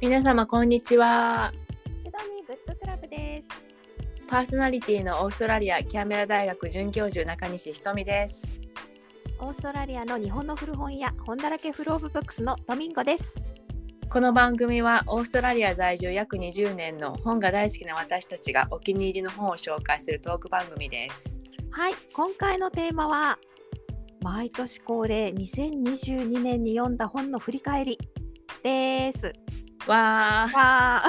皆様こんにちはシドニーブッククラブです。パーソナリティのオーストラリアキャンベラ大学准教授中西ひとみですオーストラリアの日本の古本屋本だらけフローブブックスのドミンゴです。この番組はオーストラリア在住約20年の本が大好きな私たちがお気に入りの本を紹介するトーク番組ですはい、今回のテーマは毎年恒例2022年に読んだ本の振り返りです。わー。わ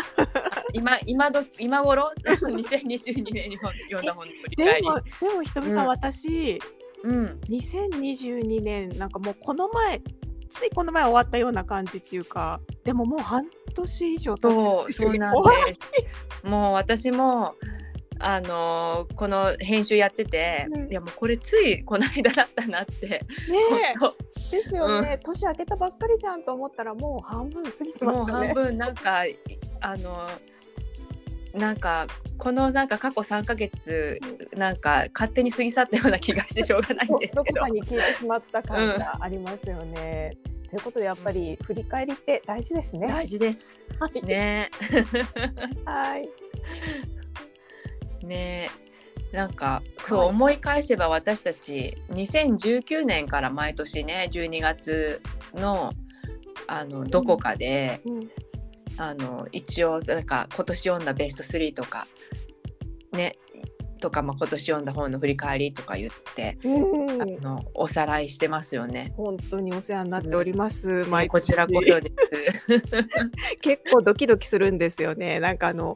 今今ど今頃？2022年に本読んだ本の振りで返りもでもひとみさん、うん。私うん。2022年なんかもうこの前ついこの前終わったような感じっていうかでももう半年以上経ってそうそうなんです。もう私もあのーこの編集やってて、うんいやもうこれついこの間だったなってねですよね、年明けたばっかりじゃんと思ったらもう半分過ぎてましたね。半分なんかいあのなんかこのなんか過去3ヶ月なんか勝手に過ぎ去ったような気がしてしょうがないんですけどどこかに消えてしまった感がありますよね。ということでやっぱり振り返りって大事ですね。大事ですはい。ね はい。ねなんかそうはい思い返せば私たち2019年から毎年ね12月のあのどこかで、うんあの一応なんか今年読んだベスト3とかねとか、まあ、今年読んだ本の振り返りとか言って、うんあのおさらいしてますよね。本当にお世話になっております。毎年こちらこそです。結構ドキドキするんですよね。なんかあの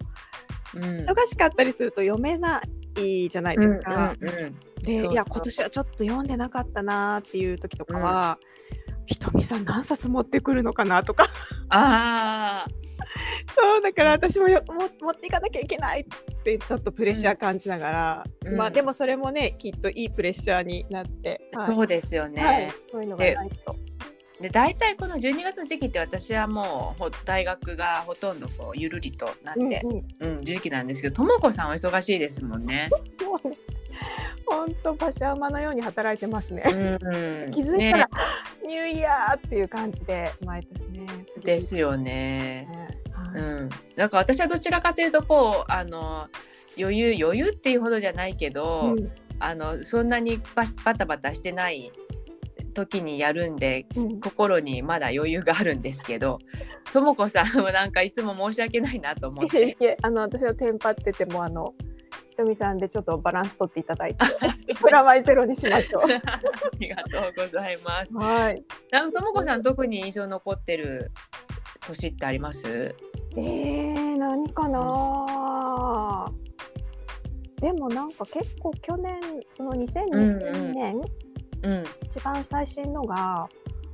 うん。忙しかったりすると読めないじゃないですか。うんうんうん。でいや今年はちょっと読んでなかったなーっていう時とかは、ひとみさん何冊持ってくるのかなとか。ああ そうだから私もよも持っていかなきゃいけないってちょっとプレッシャー感じながら、うん。まあでもそれもねきっといいプレッシャーになって、はい。そうですよね。はい、そういうのがないと。で大体この12月の時期って私はもうほ大学がほとんどこうゆるりとなって、うんうんうん時期なんですけどともこさんお忙しいですもんね。本当馬車馬のように働いてますね。うん 気づいたら、ねニューイヤーっていう感じで毎年ね。ですよね。ねうはいん、だから私はどちらかというとこうあの余裕余裕っていうほどじゃないけど、うんあのそんなにババタバタしてない時にやるんでうん心にまだ余裕があるんですけどともこさんはなんかいつも申し訳ないなと思っいえいて。えあの私はテンパっててもあのひとみさんでちょっとバランス取っていただいてプラマイゼロにしましょう。ありがとうございます。はい。なんかともこさん特に印象残ってる年ってあります？えー、何かな、でもなんか結構去年その2020年、うん。一番最新のが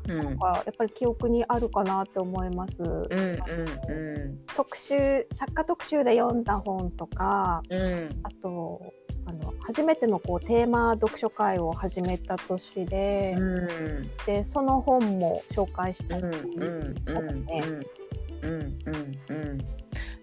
うん。なんかやっぱり記憶にあるかなって思います。うんうん特集作家特集で読んだ本とかうん。うんあとあの初めてのこうテーマ読書会を始めた年で,、うん。でその本も紹介したり、うんうんそうですねうんうんうんうん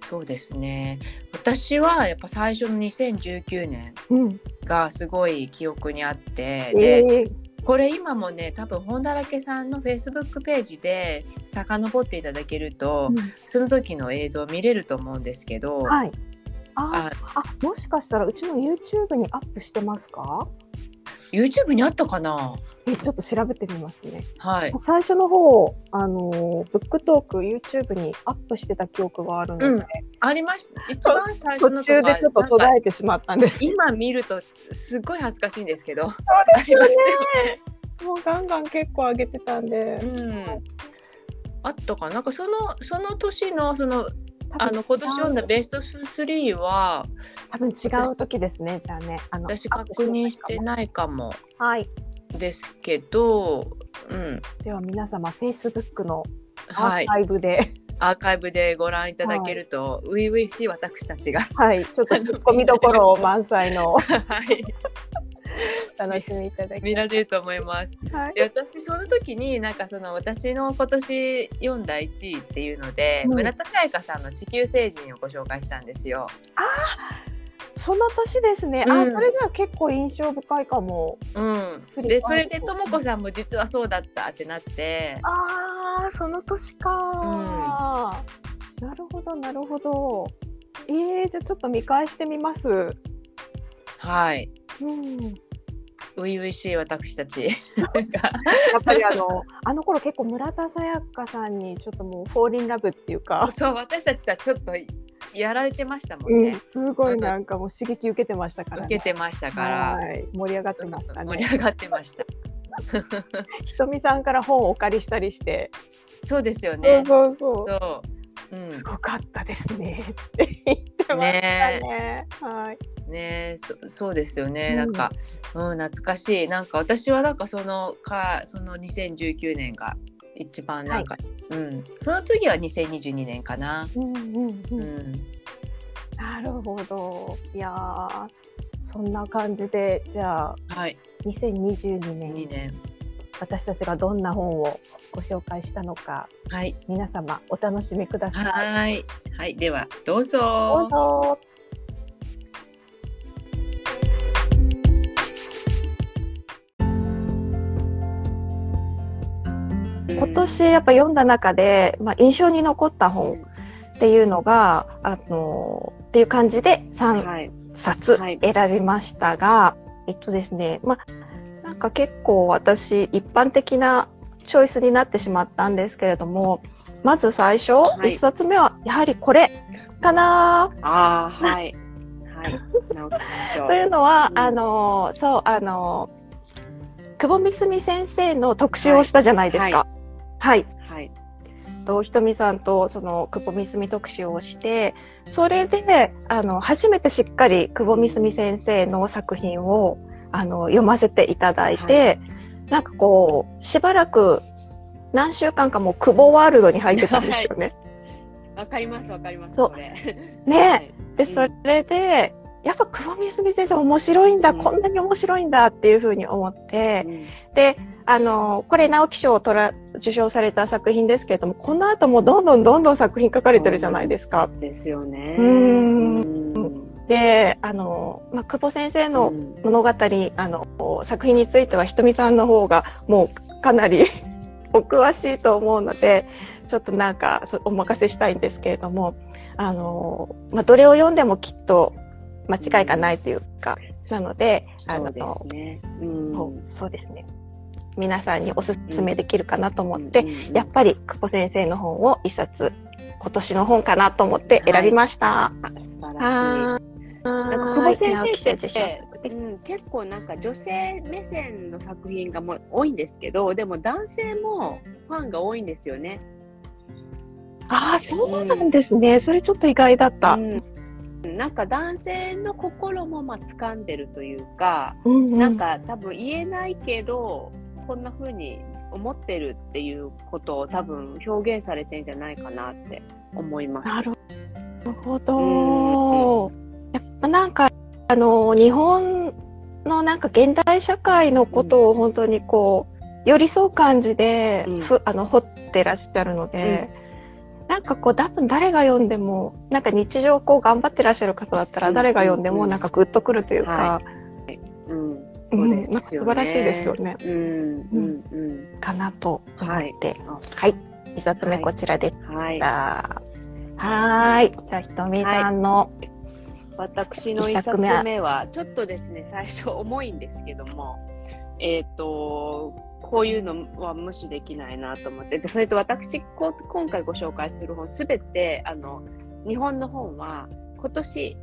そうですね。私はやっぱ最初の2019年うんがすごい記憶にあってえでーこれ今もね多分本だらけさんのフェイスブックページで遡っていただけるとうん。その時の映像見れると思うんですけど、はい。あああもしかしたらうちの YouTube にアップしてますか？YouTube にあったかな？えちょっと調べてみますね。はい。最初の方あのブックトーク YouTube にアップしてた記憶があるので、うん。ありました。一番最初の途中でちょっと途絶えてしまったんです。今見るとすっごい恥ずかしいんですけど。そうありますよね。もうガンガン結構上げてたんで、うん、あったかな？なんかそのその年のそのあの今年読んだベスト3は多分違う時ですね。じゃあね。あの私確認していないかも。はい。ですけど、うん。では皆様 Facebook のアはい、ーカイブで、アーカイブでご覧いただけると初々しい私たちが、はい、ちょっとツッコミどころ満載の。はい、お 楽しみいただき見られると思います。はいで私その時になんかその私の今年読んだ1位っていうので、うん村田沙耶香さんの「地球星人」をご紹介したんですよ。その年ですね、うんあそれじゃあ結構印象深いかもうん、でそれでともこさんも実はそうだったってなってあーその年か、なるほどなるほど。えー、じゃあちょっと見返してみます。はい。うん。初々しい私たち。やっぱりあのあの頃結構村田沙耶香さんにちょっともうフォーリンラブっていうか、そう私たちはちょっとやられてましたもんうんね。、すごいなんかもう刺激受けてましたから、受けてましたから。盛り上がってましたね。盛り上がってました。ひとみさんから本をお借りしたりして、そうですよね。そうそうう。う。ん。すごかったですねって言ってましたね。はい。ねそそうですよね、うんなん。か、うん、懐かしい。なんか私はなんかそのかその2019年が一番なんか、うん。その次は2022年かな、うんうんううん。ん。なるほど。いやーそんな感じでじゃあはい。2022 2年年。私たちがどんな本をご紹介したのかはい。皆様お楽しみください。はい。はい。ではどうどうぞ今年やっぱ読んだ中で、まあ、印象に残った本っていうのが、あのっていう感じで3はい。冊はい選びましたが、えっとですね、まあ、なんか結構私一般的なチョイスになってしまったんですけれども、まず最初、い一冊目はやはりこれかなああ、はい。はい。というのは、うんあの、そう、あの、久保みすみ先生の特集をしたじゃないですか。はい。はい。とひとみさんとその久保みすみ特集をしてそれであの初めてしっかり久保みすみ先生の作品をあの読ませていただいて、なんかこうしばらく何週間かもう久保ワールドに入ってたんですよね。わかります、わかります。そ。ね。はい。でうん。それでやっぱ久保みすみ先生面白いんだ、うん。こんなに面白いんだっていうふうに思って、うん。であのこれ直木賞を取ら受賞された作品ですけれどもこの後もどんどんどんどん作品書かれてるじゃないですか。ですよね。であの、まあ、久保先生のうん物語、あの作品についてはひとみさんの方がもうかなり お詳しいと思うのでちょっとなんかそお任せしたいんですけれどもあの、まあ、どれを読んでもきっと間違いがないというかなのであのそうですね。うんそうですね皆さんにおすすめできるかなと思って、うんうんうんやっぱり久保先生の本を一冊今年の本かなと思って選びました。あ素晴らしい。はなんか久保先生ってうん、結構なんか女性目線の作品がもう多いんですけどでも男性もファンが多いんですよね。ああ、そうなんですね。それちょっと意外だった。うん、なんか男性の心もまあ掴んでるというか、うんうんなんか多分言えないけどこんな風に思ってるっていうことを多分表現されてんじゃないかなって思います。なるほど。やっぱなんか、あの、日本のなんか現代社会のことを本当にこう、寄り添う感じで、うん。ふあの、掘ってらっしゃるので、なんかこう、多分誰が読んでも、なんか日常こう頑張ってらっしゃる方だったら、うん。誰が読んでもうんなんかグッとくるというか。は、うん、うそうんですよね素晴らしいですよね。うん、うん、うん。かなと思って。あはい。一冊目はいこちらでしはい。た。はーい。じゃあ、ひとみさんの、私の一冊目は、ちょっとですね、最初重いんですけども、えっ、と、こういうのは無視できないなと思って、でそれと私、こう今回ご紹介する本、すべて、あの、日本の本は、今年、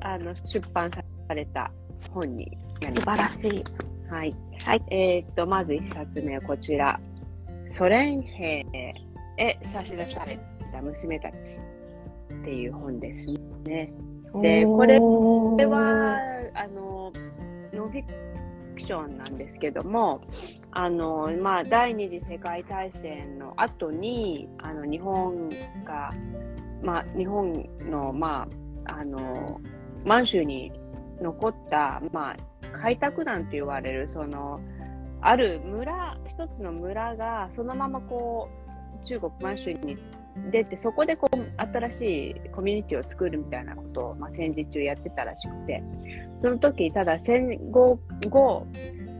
あの、出版された本に素。晴らしい。はい。はいえっ、と、まず一冊目はこちら。ソ連兵へ差し出された娘たちっていう本ですね。でこれこれは、あの、ノンフィクションなんですけども、あの、まあ、第二次世界大戦の後に、あの、日本が、まあ、日本の、まあ、あの、満州に残った、まあ、開拓団と言われる、その、ある村、一つの村が、そのままこう、中国満州に出て、そこでこう、新しいコミュニティを作るみたいなことを、まあ、戦時中やってたらしくて、その時、ただ戦後後、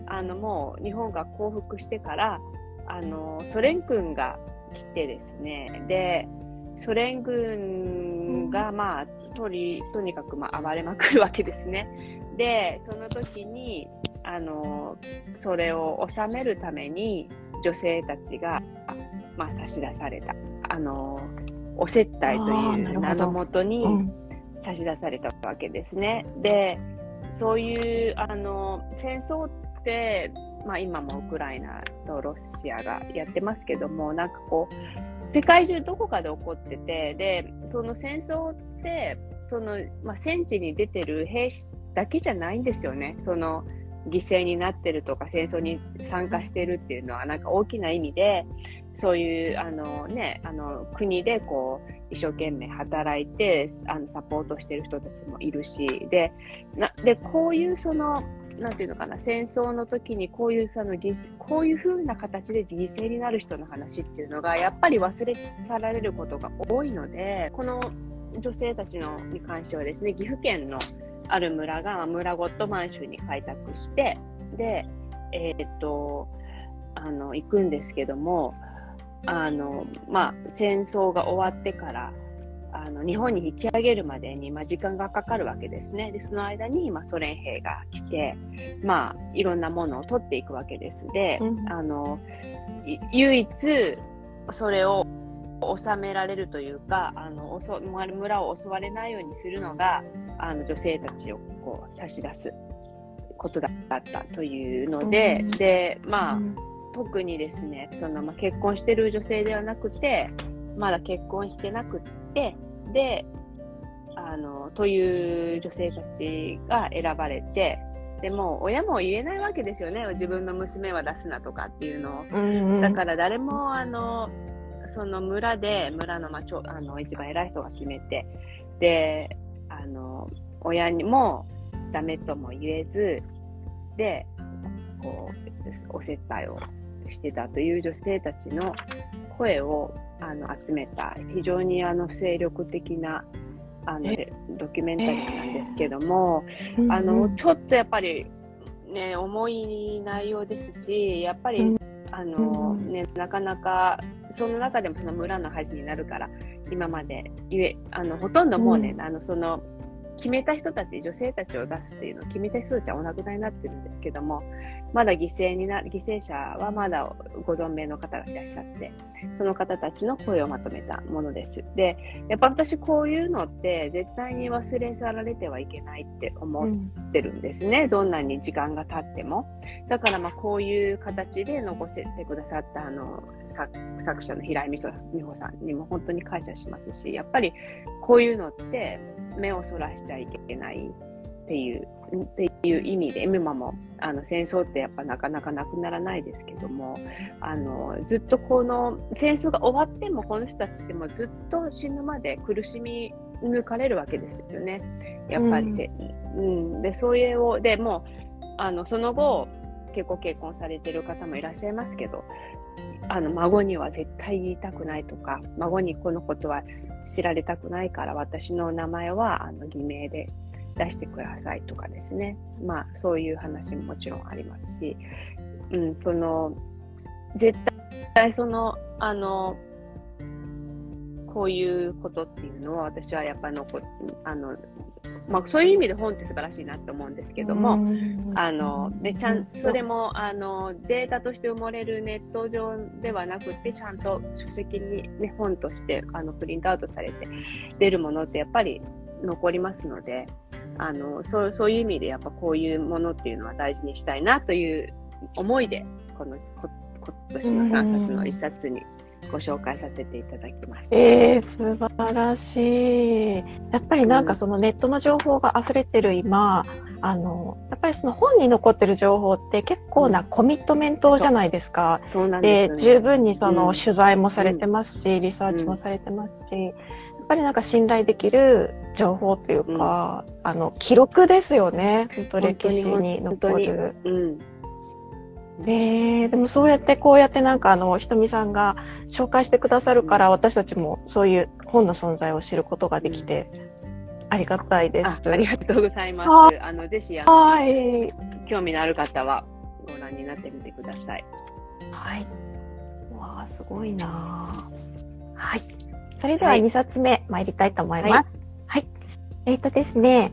あの、もう日本が降伏してから、あの、ソ連軍が来てですね、で、ソ連軍が、まあ、とりとにかく、まあ、暴れまくるわけですね。でその時にあのそれを収めるために女性たちが、まあ、差し出されたあのお接待という名のもとに差し出されたわけですね。でそういうあの戦争って、まあ、今もウクライナとロシアがやってますけどもなんかこう世界中どこかで起こっててでその戦争ってその、まあ、戦地に出てる兵士だけじゃないんですよね。その犠牲になってるとか戦争に参加してるっていうのはなんか大きな意味でそういうあの、ね、あの国でこう一生懸命働いてあのサポートしてる人たちもいるしでなでこういうそのなんていうのかな戦争の時にこういうそのこういう風な形で犠牲になる人の話っていうのがやっぱり忘れ去られることが多いのでこの女性たちのに関してはですね岐阜県のある村が村ごと満州に開拓してでえー、っとあの行くんですけどもあの、まあ、戦争が終わってからあの日本に引き上げるまでに、まあ、時間がかかるわけですね。でその間に、まあ、ソ連兵が来て、まあ、いろんなものを取っていくわけです。で、うん、あの唯一それを収められるというかあの村を襲われないようにするのがあの女性たちをこう差し出すことだったというので、うん、でまあ、うん、特にですねその、まあ、結婚してる女性ではなくてまだ結婚してなくてであのという女性たちが選ばれてでも親も言えないわけですよね。自分の娘は出すなとかっていうのを、うんうん、だから誰もあのその村で村の,、まあ、ちょあの一番偉い人が決めてであの親にもダメとも言えずでこうお接待をしてたという女性たちの声をあの集めた非常にあの精力的なあのドキュメンタリーなんですけども、えー、あのちょっとやっぱり、ね、重い内容ですしやっぱり、あのね、なかなかその中でもその村の恥になるから今まで言えあのほとんどもうね、あのその決めた人たち、女性たちを出すっていうのを決めた人たちはお亡くなりになってるんですけども、まだ犠牲にな、犠牲者はまだご存命の方がいらっしゃって、その方たちの声をまとめたものです。で、やっぱ私こういうのって絶対に忘れ去られてはいけないって思ってるんですね。うん、どんなに時間が経っても。だからまあこういう形で残せてくださったあの作者の平井美穂さんにも本当に感謝しますし、やっぱりこういうのって目をそらしちゃいけないっていうっていう意味で今もあの戦争ってやっぱなかなかなくならないですけどもあのずっとこの戦争が終わってもこの人たちってもずっと死ぬまで苦しみ抜かれるわけですよね。やっぱりせ、うん、うん、でそういうをでもあのその後結構結婚されてる方もいらっしゃいますけどあの孫には絶対言いたくないとか孫にこのことは知られたくないから私の名前はあの偽名で出してくださいとかですね。まあそういう話ももちろんありますし、うん、その絶対そのあのこういうことっていうのは私はやっぱ残あのまあ、そういう意味で本って素晴らしいなと思うんですけども、あのね、ちゃんそれもあのデータとして埋もれるネット上ではなくてちゃんと書籍に、ね、本としてあのプリントアウトされて出るものってやっぱり残りますのであのそうそういう意味でやっぱこういうものっていうのは大事にしたいなという思いでこの今年の3冊の1冊にご紹介させていただきました。えー、素晴らしい。やっぱりなんかそのネットの情報が溢れてる今、あの、やっぱりその本に残ってる情報って結構なコミットメントじゃないですか。う。ん、そうなんで、ね、十分にその取材もされてますし、うん、リサーチもされてますし、ぱりなんか信頼できる情報というか、うん、あの、記録ですよね。本当歴史に残る。うんえー、でもそうやってこうやってなんかあのひとみさんが紹介してくださるから私たちもそういう本の存在を知ることができてありがたいです。ありがとうございます。あのぜひあの、はい、興味のある方はご覧になってみてください。はい。わあすごいな。はい。それでははい2冊目参りたいと思います。はい。えっ、とですね、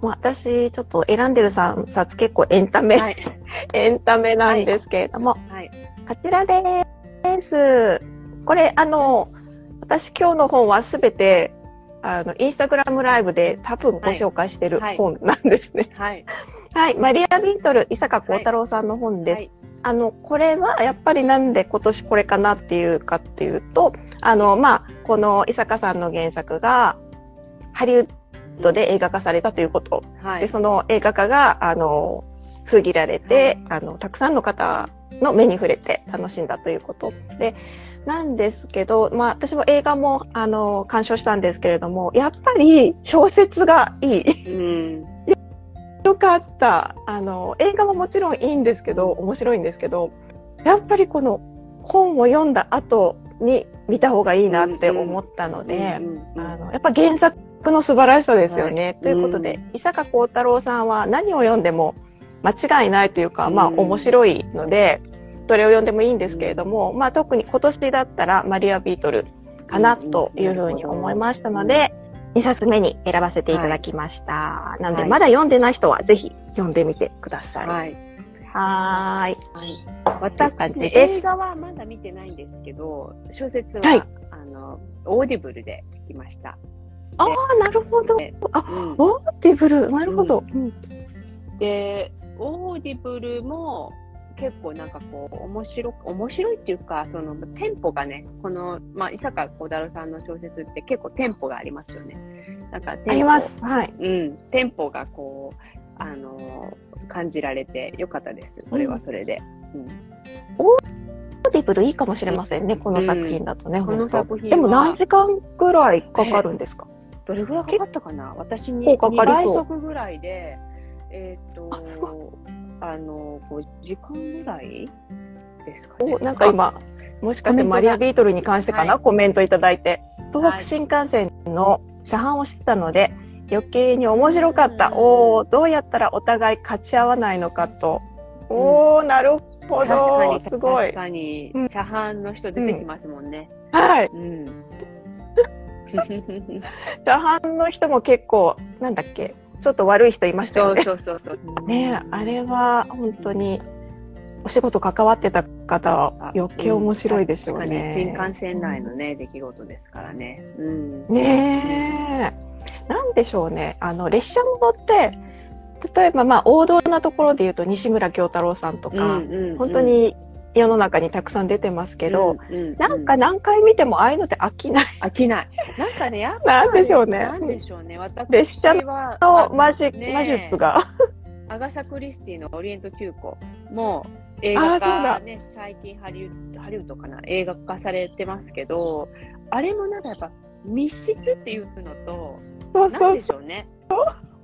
私ちょっと選んでる3冊結構エンタメ、はい。エンタメなんですけれども、はい。こちらです。これ、あの、私今日の本はすべて、あの、インスタグラムライブで多分ご紹介してるはい本なんですね。はい。はい。マリア・ビートル、伊坂幸太郎さんの本です。はい。あの、これはやっぱりなんで今年これかなっていうかっていうと、あの、まあ、この伊坂さんの原作が、ハリウッドで映画化されたということ。で、はい。その映画化が、あの、封切られて、あの、たくさんの方の目に触れて楽しんだということで、なんですけど、まあ、私も映画も、あの、鑑賞したんですけれども、やっぱり小説がいい。うん。よかった。あの、映画ももちろんいいんですけど、面白いんですけど、やっぱりこの本を読んだ後に見た方がいいなって思ったので、うんあの、やっぱ原作の素晴らしさですよね。はい。ということで、う伊坂幸太郎さんは何を読んでも間違いないというか、うん。まあ面白いので、どれを読んでもいいんですけれども、まあ特に今年だったらマリア・ビートルかなというふうに思いましたので、2冊目に選ばせていただきました。なので、はいまだ読んでない人はぜひ読んでみてください。はい。はーい。私、ね、です映画はまだ見てないんですけど、小説は、はいあの、オーディブルで聞きました。ああ、なるほど。あ、うんオーディブル、なるほど。うんで、オーディブルも結構なんかこう、面白く、面白いっていうか、そのテンポがね、この、まあ、伊坂幸太郎さんの小説って結構テンポがありますよね。なんかあります。はい。うん、テンポがこう、あのー感じられてよかったです。それはそれで。うんオーディブルいいかもしれませんね、この作品だとね。この本当作品はでも何時間ぐらいかかるんですか？どれぐらいかかったかな？私に結構2かかりそう倍速ぐらいで、えっ、とあの、5時間ぐらいですかね。おなんか今、もしかしてマリア・ビートルに関してかな、はいコメントいただいて。東はい北新幹線の車販をしてたので、余計に面白かった。うんおおどうやったらお互い勝ち合わないのかと。おおなるほ確かに、ど。すごい確。かにうん、車販の人出てきますもんね。はい。うん。車販の人も結構、なんだっけ、ちょっと悪い人いましたそうよね。そうそうそう。ねえあれは本当に、お仕事関わってた方は余計面白いでしょうね。確かに新幹線内のね、出来事ですからね。うん。ねえ。なんでしょうね。あの、列車も乗って、例えばまあ王道なところで言うと西村京太郎さんとうんか、うんうん本当に世の中にたくさん出てますけど、、うんうんなんか何回見てもああいうのって飽きない飽きない。なんかね、やっぱなんでしょうねなんでしょうね。私列車は、のマジ,、ねえ魔術が。アガサ・クリスティのオリエント急行も映あ画化ね、最近ハリウッド、ハリウッドかな？映画化されてますけど、あれもなんかやっぱ密室っていうのと、なんそうそうでしょうね？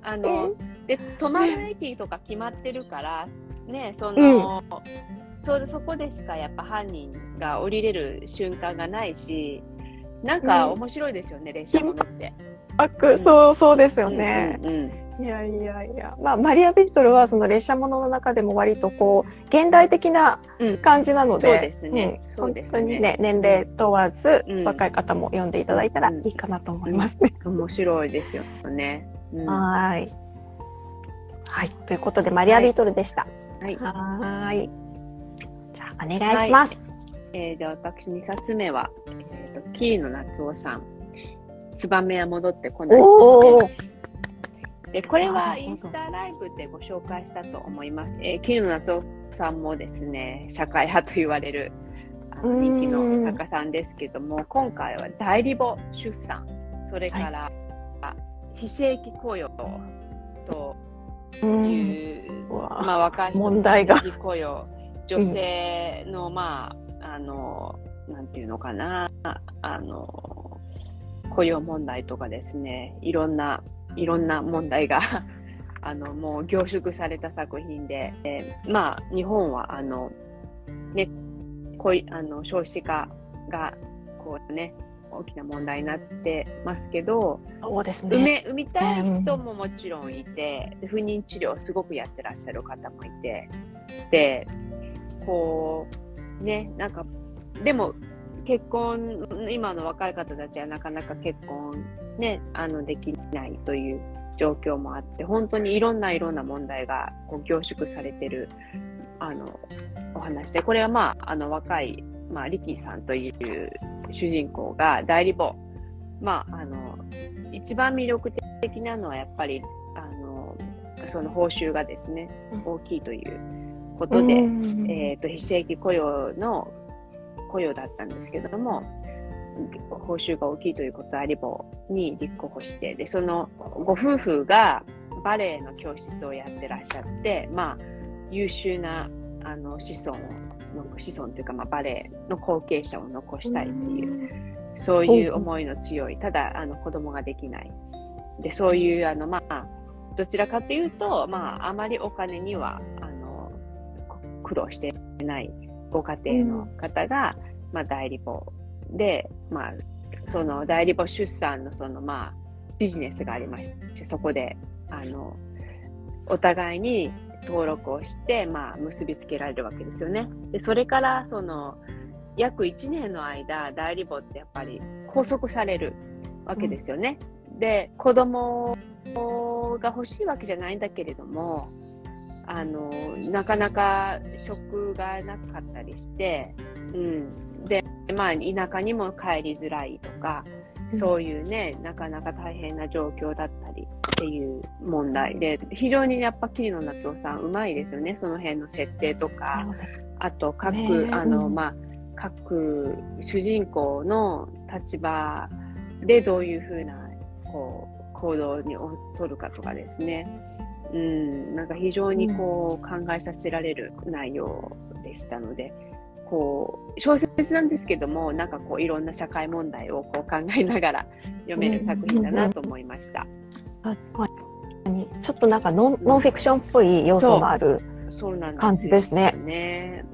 あの、で、泊まる駅とか決まってるから、ね、その、そそこでしかやっぱ犯人が降りれる瞬間がないし、なんか面白いですよね、列車も乗って。悪そう、そうですよね。うんうんうんいやいやいや。まあ、マリア・ビートルはその列車ものの中でも割とこう、現代的なうん感じなので、そうですねんそうですね本当にね、年齢問わず、うん若い方も読んでいただいたらいいかなと思いますね。面白いですよね。うんはーい。はい。ということで、マリア・ビートルでした。はい。はーい。お願いします。えー、じゃあ私2冊目は、えー、と桐野夏夫さん「ツバメは戻ってこない」です。でこれはインスタライブでご紹介したと思います。えー、桐野夏夫さんもですね社会派と言われる人気の作家さんですけども今回は代理母出産。それから、非正規雇用とうんいう、うわまあ、若い人の問題が。非正規雇用女性の、まあ、あの、なんていうのかな、あの、雇用問題とかですね、いろんな、いろんな問題が、あの、もう凝縮された作品で、えーまあ、日本は、あの、ね、こういあの少子化が、こうね、大きな問題になってますけど、そうです産ね。め産みたい人ももちろんいて、不妊治療をすごくやってらっしゃる方もいて、で、こう、ね、なんか、でも、結婚、今の若い方たちはなかなか結婚ね、あの、できないという状況もあって、本当にいろんないろんな問題がこう凝縮されてる、あの、お話で、これはまあ、あの、若い、まあ、リキーさんという主人公が代理母。まあ、あの、一番魅力的なのはやっぱり、あの、その報酬がですね、大きいということで、えっ、と、非正規雇用の雇用だったんですけども、報酬が大きいということアリボに立候補して、で、そのご夫婦がバレエの教室をやってらっしゃって、まあ、優秀なあの子孫の子孫というか、まあ、バレエの後継者を残したいっていう、そういう思いの強い、ただあの子供ができない。で、そういう、あの、まあ、どちらかというと、まあ、あまりお金には、あの、苦労してないご家庭の方が、まあ、代理母で、まあ、その代理母出産のその、まあ、ビジネスがありまして、そこで、あの、お互いに登録をして、まあ、結びつけられるわけですよね。で、それから、その、約1年の間、代理母ってやっぱり拘束されるわけですよね。うん、で、子供が欲しいわけじゃないんだけれども、あの、なかなか職がなかったりして、うん。で、まあ、田舎にも帰りづらいとか、そういうね、なかなか大変な状況だったりっていう問題で、非常にやっぱ桐野夏夫さんうまいですよね、その辺の設定とか、あと各、あの、まあ、各主人公の立場でどういうふうな、こう、行動に取るかとかですね。うん、なんか非常にこう考えさせられる内容でしたので、こう小説なんですけども、なんかこういろんな社会問題をこう考えながら読める作品だなと思いました。ちょっとなんかノンノンフィクションっぽい要素のある感じですね。ね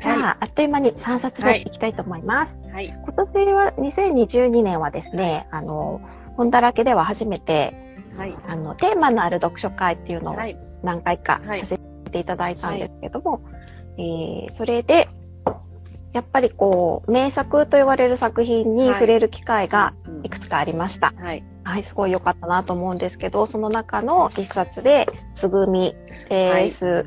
じゃあ、はい、あっという間に3冊目いきたいと思います。はい、今年は2022年はですね、あの本だらけでは初めてはい、あのテーマのある読書会っていうのを何回かさせていただいたんですけども、はい、えー、それでやっぱりこう名作と言われる作品に触れる機会がい。くつかありました。はい、はい、すごい良かったなと思うんですけど、その中の一冊で、つぐみです。はい、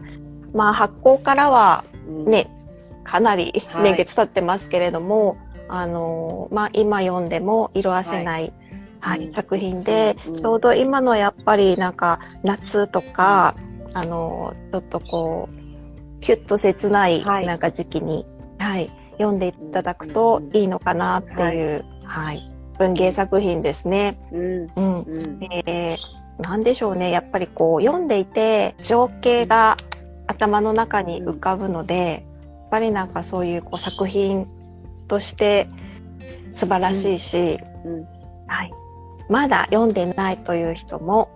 まあ発行からはね、うん、かなり年月経ってますけれども、あのまあ今読んでも色あせない、はい、作品で、ちょうど今のやっぱりなんか夏とか、あの、ちょっとこう、キュッと切ないなんか時期に、はい、読んでいただくといいのかなっていう、はい、文芸作品ですね。うん。うん。えー、なんでしょうね。やっぱりこう、読んでいて、情景が頭の中に浮かぶので、やっぱりなんかそういうこう作品として素晴らしいし、うん、はい。まだ読んでないという人も、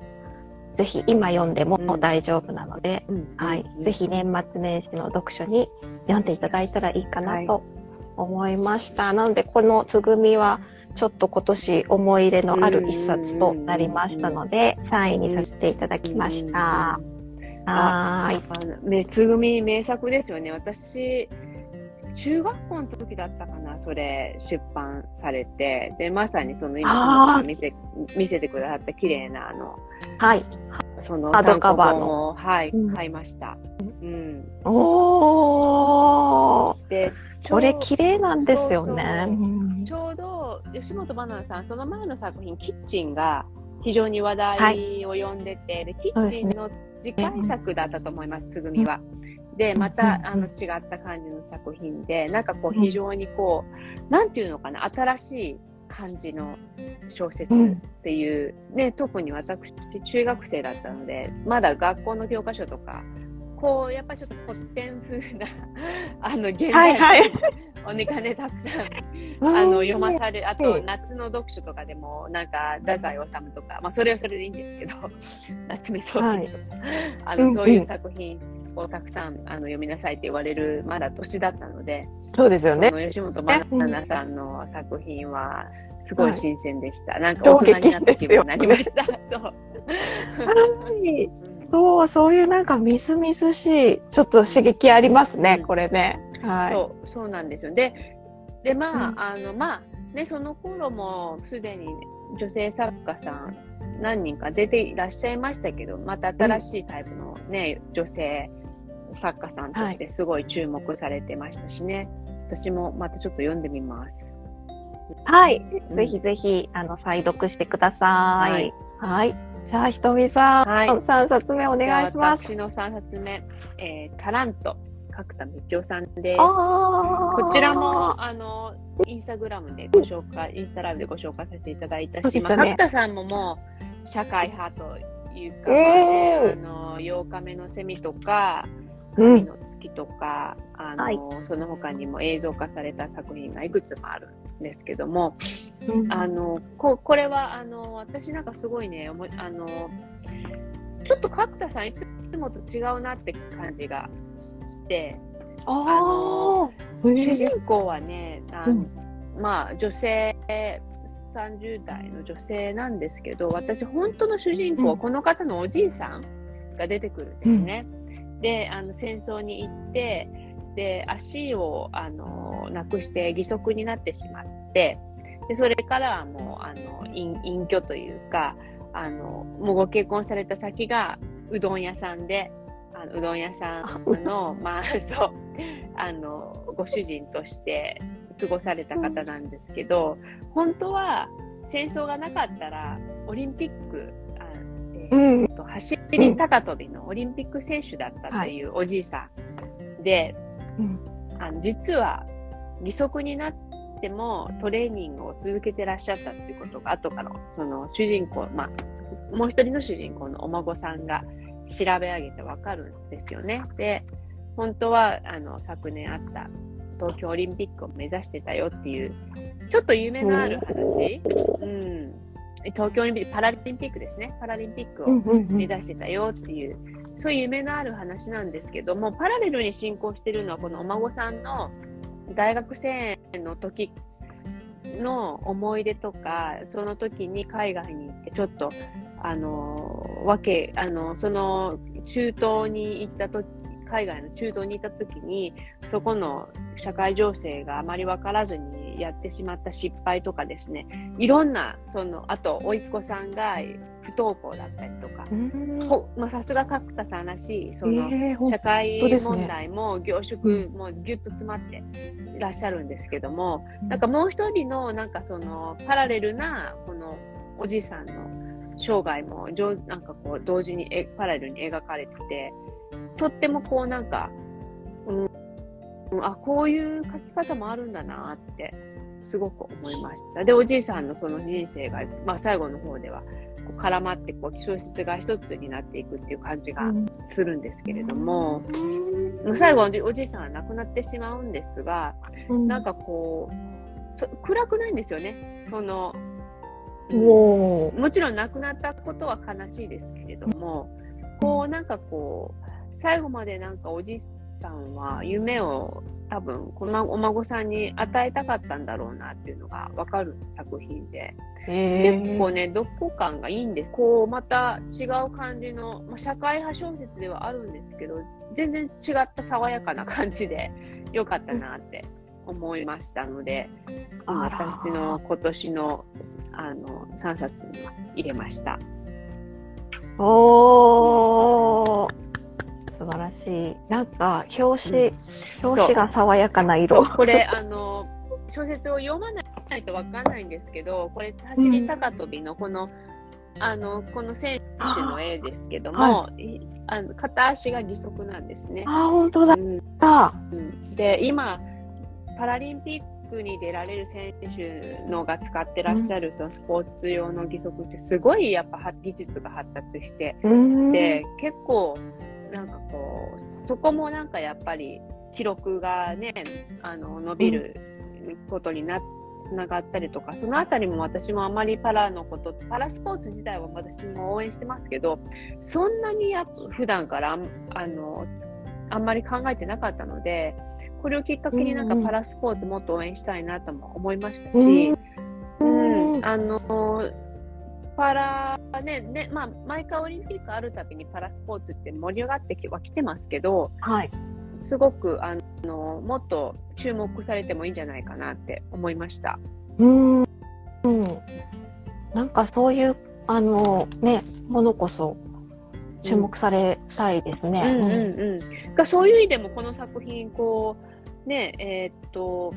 ぜひ今読んでも大丈夫なので、うん、はい、ぜひ年末年始の読書に読んでいただいたらいいかなと思いました。はい、なので、このつぐみは、ちょっと今年思い入れのある一冊となりましたので、3位にさせていただきました。はい。めつぐみ名作ですよね。私、中学校の時だったかな、それ出版されて、で、まさにその今見せ見せてくださった綺麗なあの、はい。そのハードカバーの、はい、うん、買いました。うん。おー。で、これ綺麗なんですよね。ちょうど吉本ばなナさん、その前の作品、キッチンが非常に話題を呼んでて、はい、でキッチンの次回作だったと思います、つぐみは。で、また、あの、違った感じの作品で、なんかこう、非常にこう、なんていうのかな、新しい感じの小説っていう、ね、特に私、中学生だったので、まだ学校の教科書とか、こう、やっぱりちょっと古典風な あの、現代、はいはい、お金たくさん、あの、読まされ、あと、夏の読書とかでも、なんか、太宰治とか、まあ、それはそれでいいんですけど、夏目漱石とか、はい、あの、そういう作品、をたくさんあの読みなさいって言われるまだ年だったので、そうですよね。吉本ばななさんの作品はすごい新鮮でした。はい、なんか大人になった気分になりました。そう。はい。そう、そういうなんかみずみずしい、ちょっと刺激ありますね、うん、これね。はい。そうそうなんですよででまあ、うんあのまあねその頃もすでに女性作家さん何人か出ていらっしゃいましたけどまた新しいタイプのね、女性作家さんとしてすごい注目されてましたしね、私もまたちょっと読んでみます。はい。うんぜひぜひ、あの、再読してくださはいい。はい。じゃあ、ひとみさん、はい3冊目お願いします。私の3冊目、えータラント角田道夫さんです。こちらも、あの、インスタグラムでご紹介、インスタライブでご紹介させていただいたし、まあ、角田さんももう、社会派というか、えあの、8日目のセミとか、うん。神の月とか、あの、はい。その他にも映像化された作品がいくつもあるんですけども、うん。あのここれはあの私なんかすごいねおもあのちょっと角田さんいつもと違うなって感じがしてあのー。主人公はねあの、うん。まあ女性30代の女性なんですけど私本当の主人公はうん。この方のおじいさんが出てくるんですね。であの戦争に行ってで足をあのなくして義足になってしまってでそれからはもうあの隠隠居というかあのもうご結婚された先がうどん屋さんであのうどん屋さんのまあ そうあのご主人として過ごされた方なんですけど本当は戦争がなかったらオリンピックあ、えーうん。と走り高跳びのオリンピック選手だったっていうおじいさんで、うんあの実は義足になってもトレーニングを続けてらっしゃったっていうことが後からその主人公、まあ、もう一人の主人公のお孫さんが調べ上げてわかるんですよね。で本当はあの昨年あった東京オリンピックを目指してたよっていうちょっと夢のある話、うん、東京オリンピックパラリンピックですね。パラリンピックを目指してたよっていう、そういう夢のある話なんですけども、パラレルに進行しているのは、このお孫さんの大学生の時の思い出とか、その時に海外に行って、ちょっと、あの、わけ、あの、その中東に行った時、海外の中東に行った時に、そこの社会情勢があまり分からずにやってしまった失敗とかですね、いろんな、その、あと、甥っ子さんが不登校だったりとか、さすが角田さんらしい、その、社会問題も凝縮もぎゅっと詰まっていらっしゃるんですけども、なんかもう一人のなんかそのパラレルなこのおじいさんの生涯も上なんかこう同時にえパラレルに描かれててとってもこうなんか、うんうん、あこういう書き方もあるんだなってすごく思いました。でおじいさんのその人生が、まあ、最後の方ではこう絡まってこう小説が一つになっていくっていう感じがするんですけれども、もう最後おじいさんは亡くなってしまうんですが、なんかこうと暗くないんですよね。そのもちろん亡くなったことは悲しいですけれども、こうなんかこう最後までなんかおじいさんは夢を多分このお孫さんに与えたかったんだろうなっていうのがわかる作品で、え結構ね読後感がいいんです。こうまた違う感じの、まあ、社会派小説ではあるんですけど、全然違った爽やかな感じでよかったなって思いましたので、私の今年のあの3冊に入れました。おー素晴らしい。なんか、表紙、表紙が爽やかなそ色う。これあの小説を読まないとわかんないんですけど、これ走り高跳びのこの、あのこの選手の絵ですけども、い。あの片足が義足なんですね。あ、本当だ。うん。で今パラリンピックに出られる選手のが使ってらっしゃるそのスポーツ用の義足ってすごいやっぱは技術が発達してうん。で結構なんかこうそこもなんかやっぱり記録がねあの伸びることになつながったりとかそのあたりも私もあまりパラのことパラスポーツ自体は私も応援してますけどそんなにや普段からあのあんまり考えてなかったのでこれをきっかけになんかパラスポーツもっと応援したいなとも思いましたし、うん。うん、あのパラねね、まあ、毎回オリンピックあるたびにパラスポーツって盛り上がってきはきてますけど、はい。すごくあのもっと注目されてもいいんじゃないかなって思いました。うん、うん、なんかそういうあのねものこそ注目されたいですね。うんうんうん、がそういう意味でもこの作品こうねえーっと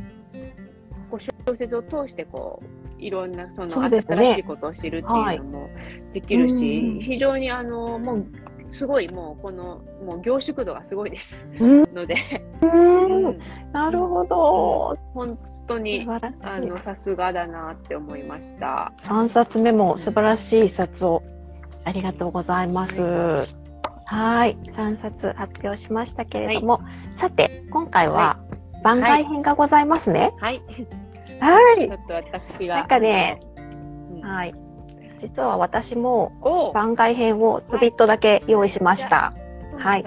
こう小説を通してこういろんなその新しいことを知るっていうのもできるし、うん。非常にあのもうすごいもうこのもう凝縮度がすごいです。うん。ので、うん。うん。なるほど。本当素にあのさすがだなって思いました。3冊目も素晴らしい一冊をありがとうございます。はい、3冊発表しましたけれども、さて、今回は番外編がございますね。はい、はい。ちょっと私が。なんかね、うん。はい。実は私もお。番外編をちょびっとだけ用意しました。はい。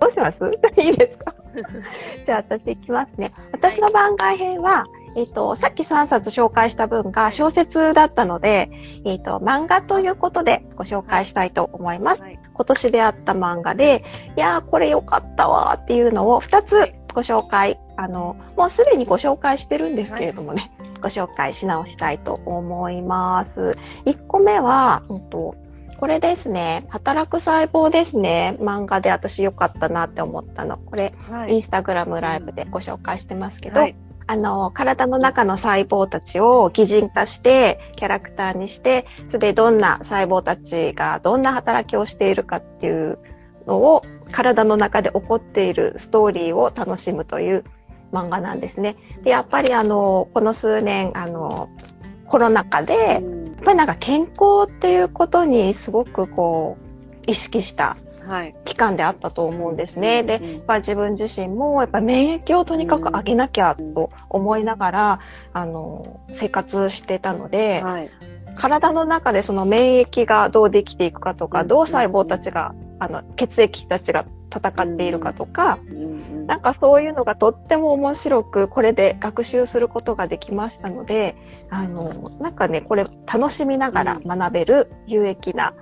どうします？いいですか？じゃあ私いきますね。私の番外編は、えっ、と、さっき3冊紹介した分が小説だったので、えっ、と、漫画ということでご紹介したいと思います。はい。今年であった漫画で、いやー、これ良かったわーっていうのを2つご紹介、あの、もうすでにご紹介してるんですけれどもね、ご紹介し直したいと思います。1個目は、うん。と、これですね、働く細胞ですね、漫画で私良かったなって思ったの。これ、はい。インスタグラムライブでご紹介してますけど、はい。あの、体の中の細胞たちを擬人化して、キャラクターにして、それでどんな細胞たちがどんな働きをしているかっていうのを、体の中で起こっているストーリーを楽しむという漫画なんですね。で、やっぱりあの、この数年、あの、コロナ禍で、やっうんぱりなんか健康っていうことにすごくこう、意識したはい。期間であったと思うんですね。で、うんやっぱり自分自身もやっぱり免疫をとにかく上げなきゃと思いながら、あの生活してたので、はい。体の中でその免疫がどうできていくかとか、うんどう細胞たちがあの血液たちが戦っているかとか、なんかそういうのがとっても面白くこれで学習することができましたので、あのなんかねこれ楽しみながら学べる有益な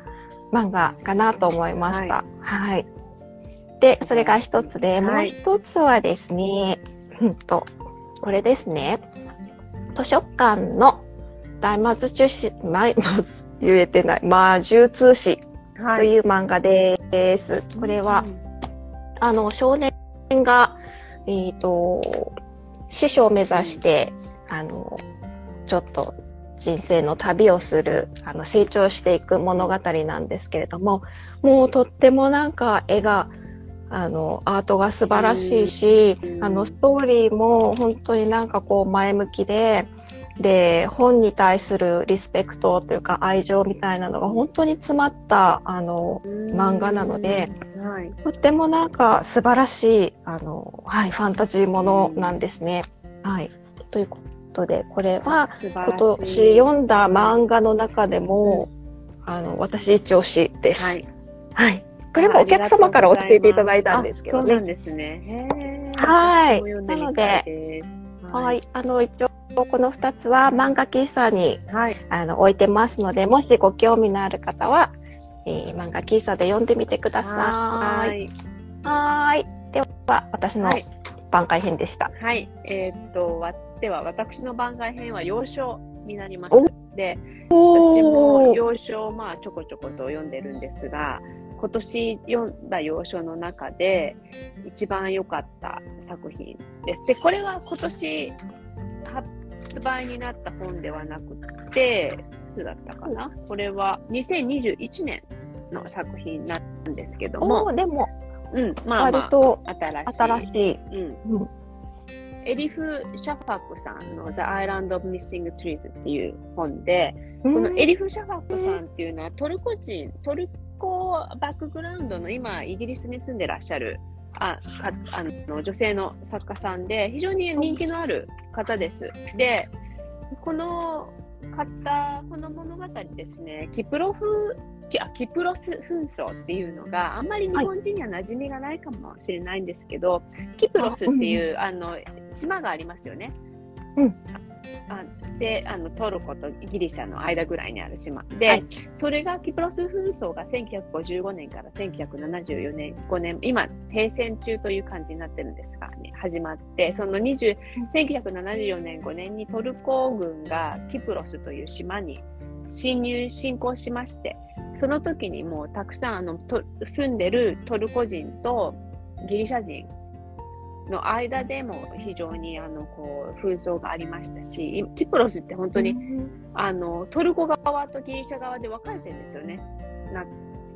漫画かなと思いました。はい。で、それが一つで、もうはい一つはですね、うんと、これですね。図書館の大魔術師、ま、言えてない、魔術師とはい。いう漫画です。これは、あの、少年が、えっ、と、師匠を目指して、あの、ちょっと人生の旅をする、あの、成長していく物語なんですけれども、もうとってもなんか絵が、あの、アートが素晴らしいしう、んあの、ストーリーも本当になんかこう前向きで、で、本に対するリスペクトというか愛情みたいなのが本当に詰まった、あの、漫画なので、はい。とってもなんか素晴らしい、あの、はい、ファンタジーものなんですね。はい。ということで、これは今年読んだ漫画の中でも、あの、私一押しです。ははい。い。これもお客様から教えていただいたんですけどね。あそうなんですね。へーはい私も読んで。はい。あの、一応、この二つは漫画喫茶にはい。あの置いてますので、もしご興味のある方は、えー漫画喫茶で読んでみてくださ。はいい。はーい。では、私のはい番外編でした。はい。えーっと、わでは、私の番外編は幼少になりますお。で、私も幼少、まあ、ちょこちょこと読んでるんですが、今年読んだ幼少の中で一番良かった作品です。で、これは今年発売になった本ではなくて、いつだったかな？これは2021年の作品なんですけどおも、ーでも、うん、まあま割とあ、新しい。新しい。うん。うん。エリフ・シャファックさんの The Island of Missing Trees っていう本で、このエリフ・シャファックさんっていうのはトルコ人、トルコバックグラウンドの今、イギリスに住んでらっしゃるあかあの女性の作家さんで、非常に人気のある方です。で、この方、この物語ですね、キプロフ、キあキプロス紛争っていうのがあんまり日本人には馴染みがないかもしれないんですけど、キプロスっていうあの島がありますよね。うんあであのトルコとギリシャの間ぐらいにある島。で、はい。それがキプロス紛争が1955年から1974年5年今停戦中という感じになってるんですが、ね、始まってその20 1974年5年にトルコ軍がキプロスという島に侵入侵攻しましてその時にもうたくさんあのと住んでるトルコ人とギリシャ人の間でも非常にあのこう紛争がありましたしいキプロスって本当に、あのトルコ側とギリシャ側で分かれてるんですよね。な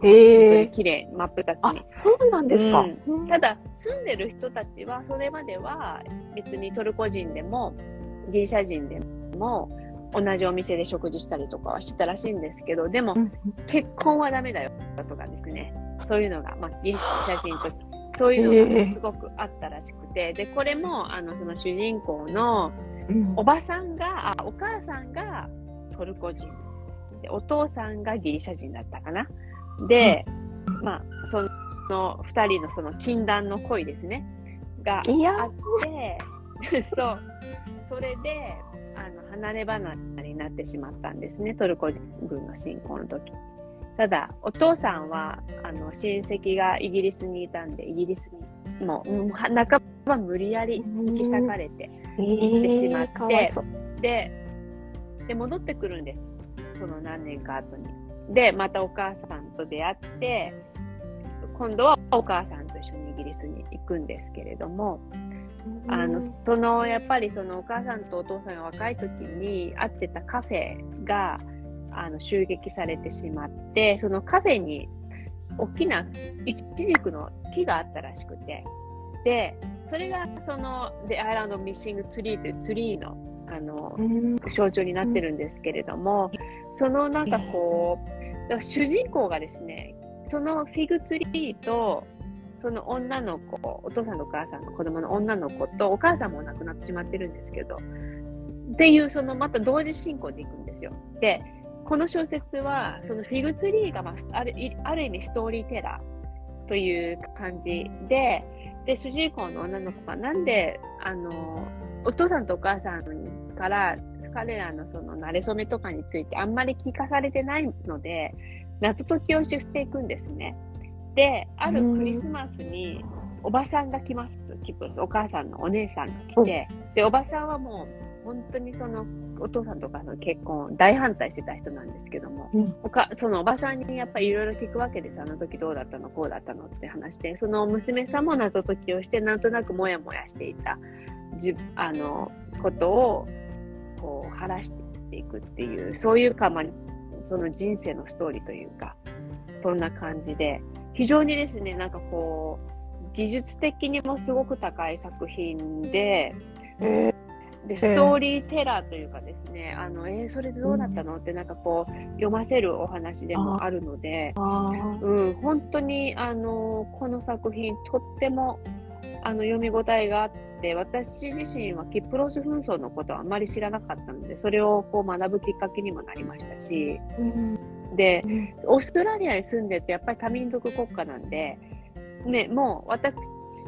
え。に綺麗真っ二つあに。、そうなんですか。うんただ住んでる人たちはそれまでは別にトルコ人でもギリシャ人でも同じお店で食事したりとかはしてたらしいんですけどでもうん結婚はダメだよとかですねそういうのが、まあ、ギリシャ人とそういうのがすごくあったらしくて。でこれもあのその主人公のうん。おばさんがあお母さんがトルコ人。でお父さんがギリシャ人だったかな。で、まあその2人のその禁断の恋ですね。があって そう。それであの離れ離れになってしまったんですね。トルコ軍の侵攻の時ただお父さんはあの親戚がイギリスにいたんでイギリスにもううん半ば無理やり引き裂かれて、行ってしまって。でで戻ってくるんです。その何年か後に。でまたお母さんと出会って今度はお母さんと一緒にイギリスに行くんですけれどもあのそのやっぱりそのお母さんとお父さんが若い時に会ってたカフェがあの襲撃されてしまってそのカフェに大きなイチジクの木があったらしくてでそれがその The Island of Missing Tree というツリーのあのうん象徴になってるんですけれども、そのなんかこう、主人公がですね、そのフィグツリーと、その女の子、お父さんとお母さんの子供の女の子と、お母さんも亡くなってしまってるんですけど、っていう、そのまた同時進行でいくんですよ。で、この小説は、そのフィグツリーが、まあ、あるいある意味ストーリーテラーという感じで、で、主人公の女の子がなんで、あの、お父さんとお母さんから彼らのその馴れ初めとかについてあんまり聞かされてないので謎解きをしていくんですね。であるクリスマスにおばさんが来ます。お母さんのお姉さんが来てでおばさんはもう本当にそのお父さんとお母さんの結婚を大反対してた人なんですけども、うん。おかそのおばさんにやっぱりいろいろ聞くわけです。あの時どうだったのこうだったのって話してその娘さんも謎解きをしてなんとなくモヤモヤしていたじあのことをこう晴らしていくっていうそういうか、まあ、その人生のストーリーというかそんな感じで非常にですねなんかこう技術的にもすごく高い作品でえでストーリーテラーというかですね、あのえーそれでどうなったの？ってなんかこう読ませるお話でもあるので、あうん、本当にあのこの作品とってもあの読み応えがあって私自身はキプロス紛争のことはあまり知らなかったのでそれをこう学ぶきっかけにもなりましたしでオーストラリアに住んでるとやっぱり多民族国家なんで、ね、もう私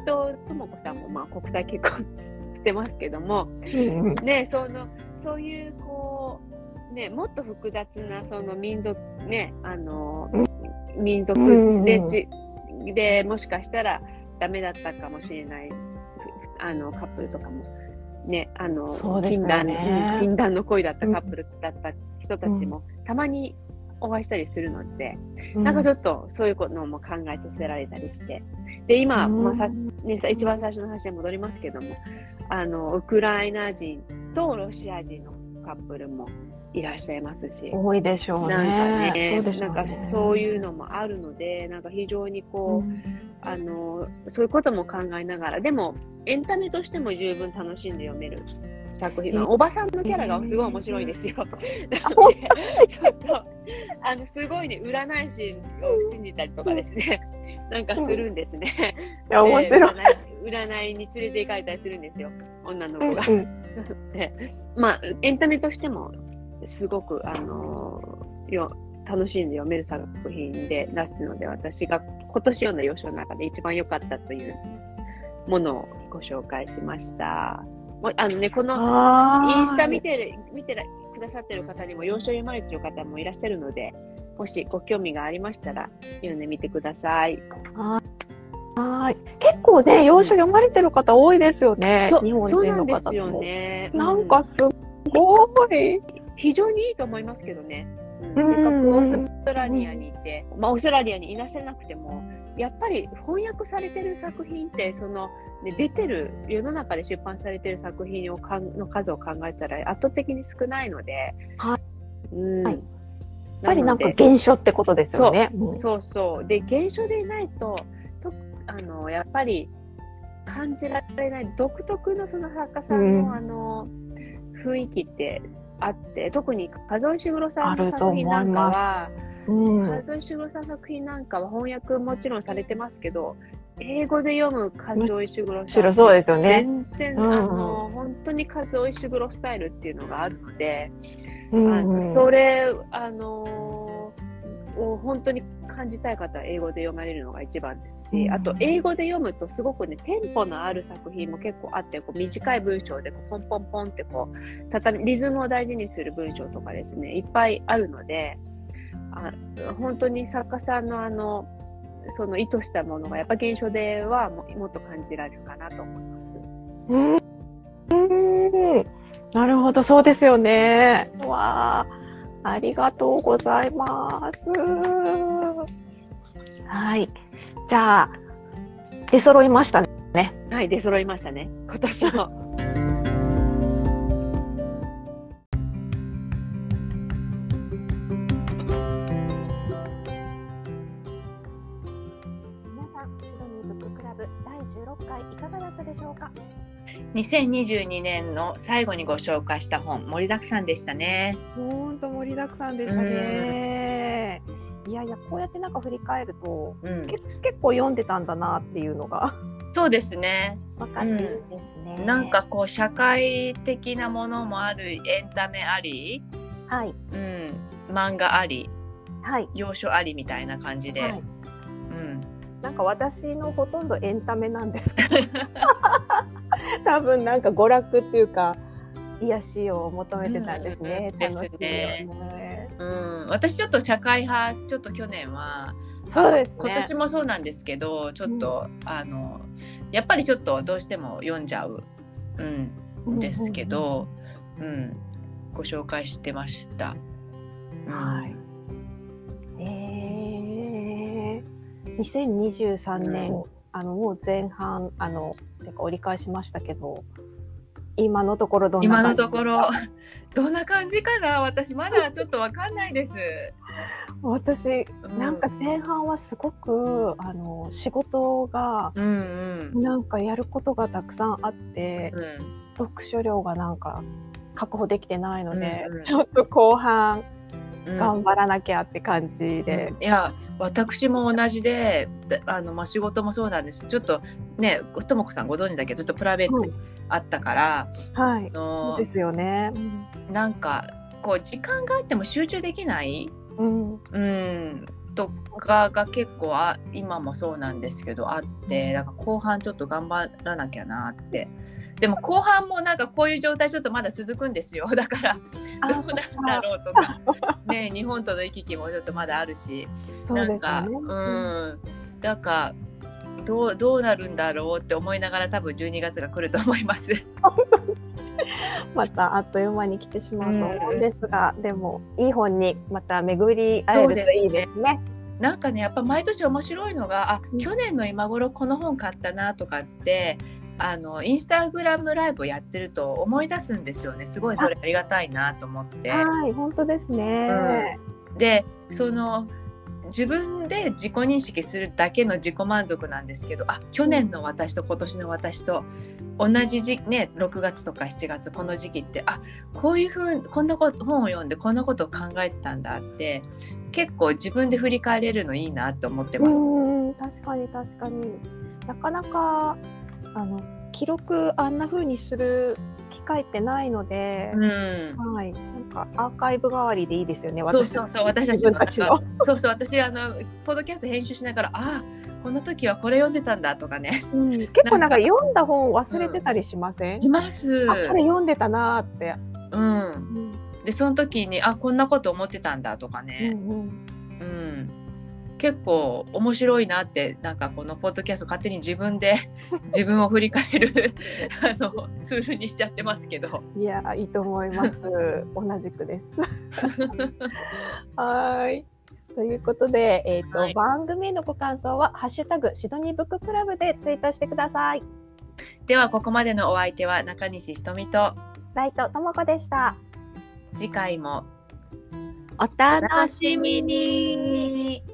とともこさんもまあ国際結婚してますけども、うん。ね、そのそういうこう、ね、もっと複雑なその民族、ね、あの民族で,、でもしかしたらダメだったかもしれないふあのカップルとかも、ね、あのそうですよ禁断禁断の恋だったカップルだった人たちもたまにお会いしたりするので、なんかちょっとそういうのも考えさせられたりして。で、今、まあさね、さ一番最初の話に戻りますけども、あの、ウクライナ人とロシア人のカップルもいらっしゃいますし、多いでしょうね。なんかねそうでしょなんかそういうのもあるので、なんか非常にこう、あの、そういうことも考えながら、でも、エンタメとしても十分楽しんで読める作品は、おばさんのキャラがすごい面白いんですよ。なのでそうそう。あの、すごいね、占い師を信じたりとかですね、なんかするんですね。いや、面白い。で占いに連れて行かれたりするんですよ、女の子が。うん でまあ、エンタメとしても、すごく、あのーよ楽しんで読める作品でなすので、私が今年読んだ洋書の中で一番良かったというものをご紹介しました。あのね、このインスタ見てる見てらくださってる方にも、要所読まれてる方もいらっしゃるので、もしご興味がありましたら、読んでみてください。はい。結構ね、要所読まれてる方多いですよね。そう日本人の方なんですよも。ね。なんかすごい。非常にいいと思いますけどね。うん、せかくオーストラリアにいて、まあ、オーストラリアにいらっしゃらなくても、やっぱり翻訳されてる作品って、その、ね、出てる、世の中で出版されてる作品をかんの数を考えたら圧倒的に少ないので、。はいうん。はいやっぱりなんか原書ってことですよね。うんそうそう。で、原書でないと、とあの、やっぱり感じられない独特のその作家さんの、うんあの、雰囲気ってあって、特に数井石黒さんのあると思い作品なんかは、うん。数井石黒さんの作品なんかは翻訳もちろんされてますけど、英語で読む数井石黒さん白そうですよね。全然、うん。あの、本当に数井石黒スタイルっていうのがあるので、うん。あのそれ、あのーを本当に感じたい方は英語で読まれるのが一番ですし、うん。あと英語で読むとすごくね、テンポのある作品も結構あって、こう短い文章でこうポンポンポンってこう、畳み、リズムを大事にする文章とかですね、いっぱいあるので、あ本当に作家さんのあの、その意図したものがやっぱ現象ではももっと感じられるかなと思います。うんうんなるほど、そうですよね。わあ、ありがとうございます。はい。じゃあ、出揃いましたね。はい、出揃いましたね、今年も。かがだったでしょうか？2022年の最後にご紹介した本盛りだくさんでしたね。ほんと盛りだくさんでしたね。いやいや、こうやってなんか振り返ると、うん、け結構読んでたんだなっていうのが。そうですね。分かっていいですね。なんかこう社会的なものもあるエンタメあり、はい、うん、漫画あり？はい、要所ありみたいな感じで、はい。うん、なんか私のほとんどエンタメなんですけど。多分なんか娯楽っていうか癒しを求めてたんですね、うん楽しみをですね。ね。うん、私ちょっと社会派ちょっと去年はそうですね。今年もそうなんですけどちょっと、あのやっぱりちょっとどうしても読んじゃう、うん、ですけど、うん。ご紹介してました。うん。はい2023年、うんあのもう前半あのてか折り返しましたけど今のところどんな今感じ？のところ どんな感じかな？私まだちょっとわかんないです。私うん。なんか前半はすごくあの仕事がうんうん。なんかやることがたくさんあって、うん。読書量がなんか確保できてないので、うんうん。ちょっと後半うん。頑張らなきゃって感じで、いや私も同じでであの、まあ、仕事もそうなんです。ちょっとねともこさんご存知だけ？どちょっとプライベートであったから、はい。あのそうですよね。なんかこう時間があっても集中できない、うん。うん、とかが結構あ今もそうなんですけどあってだから後半ちょっと頑張らなきゃなって。でも後半もなんかこういう状態ちょっとまだ続くんですよ。だからあどうなんだろうとか。ね日本との行き来もちょっとまだあるし。そうなんか。うん。なんかどうどうなるんだろうって思いながら多分12月が来ると思います。またあっという間に来てしまうと思うんですが、でもいい本にまた巡り会えるといいですね。なんかねやっぱ毎年面白いのがあうん。去年の今頃この本買ったなとかってあのインスタグラムライブをやってると思い出すんですよねすごいそれありがたいなと思って。はい、本当ですね。でその自分で自己認識するだけの自己満足なんですけどあ去年の私と今年の私と同じ時期ね6月とか7月この時期ってあこういうふうにこんなこと本を読んでこんなことを考えてたんだって結構自分で振り返れるのいいなと思ってます。うん、確かに確かになかなかあの記録あんな風にする機会ってないので、うん。はい、なんかアーカイブ代わりでいいですよね。そうそうそう私。たちの。ちの。そうそう私あのポッドキャスト編集しながらあこの時はこれ読んでたんだとかね。うん、結構なんか読んだ本忘れてたりしません、します。あこれ読んでたなーって。うん、うん。でその時にあこんなこと思ってたんだとかうね、んうん。うん結構面白いなってなんかこのポッドキャスト勝手に自分で 自分を振り返るあのツールにしちゃってますけど。いやいいと思います。同じくです。はい。ということで、えっ、と、はい番組へのご感想はハッシュタグシドニーブッククラブでツイートしてください。ではここまでのお相手は中西ひとみとライトともこでした。次回もお楽しみに。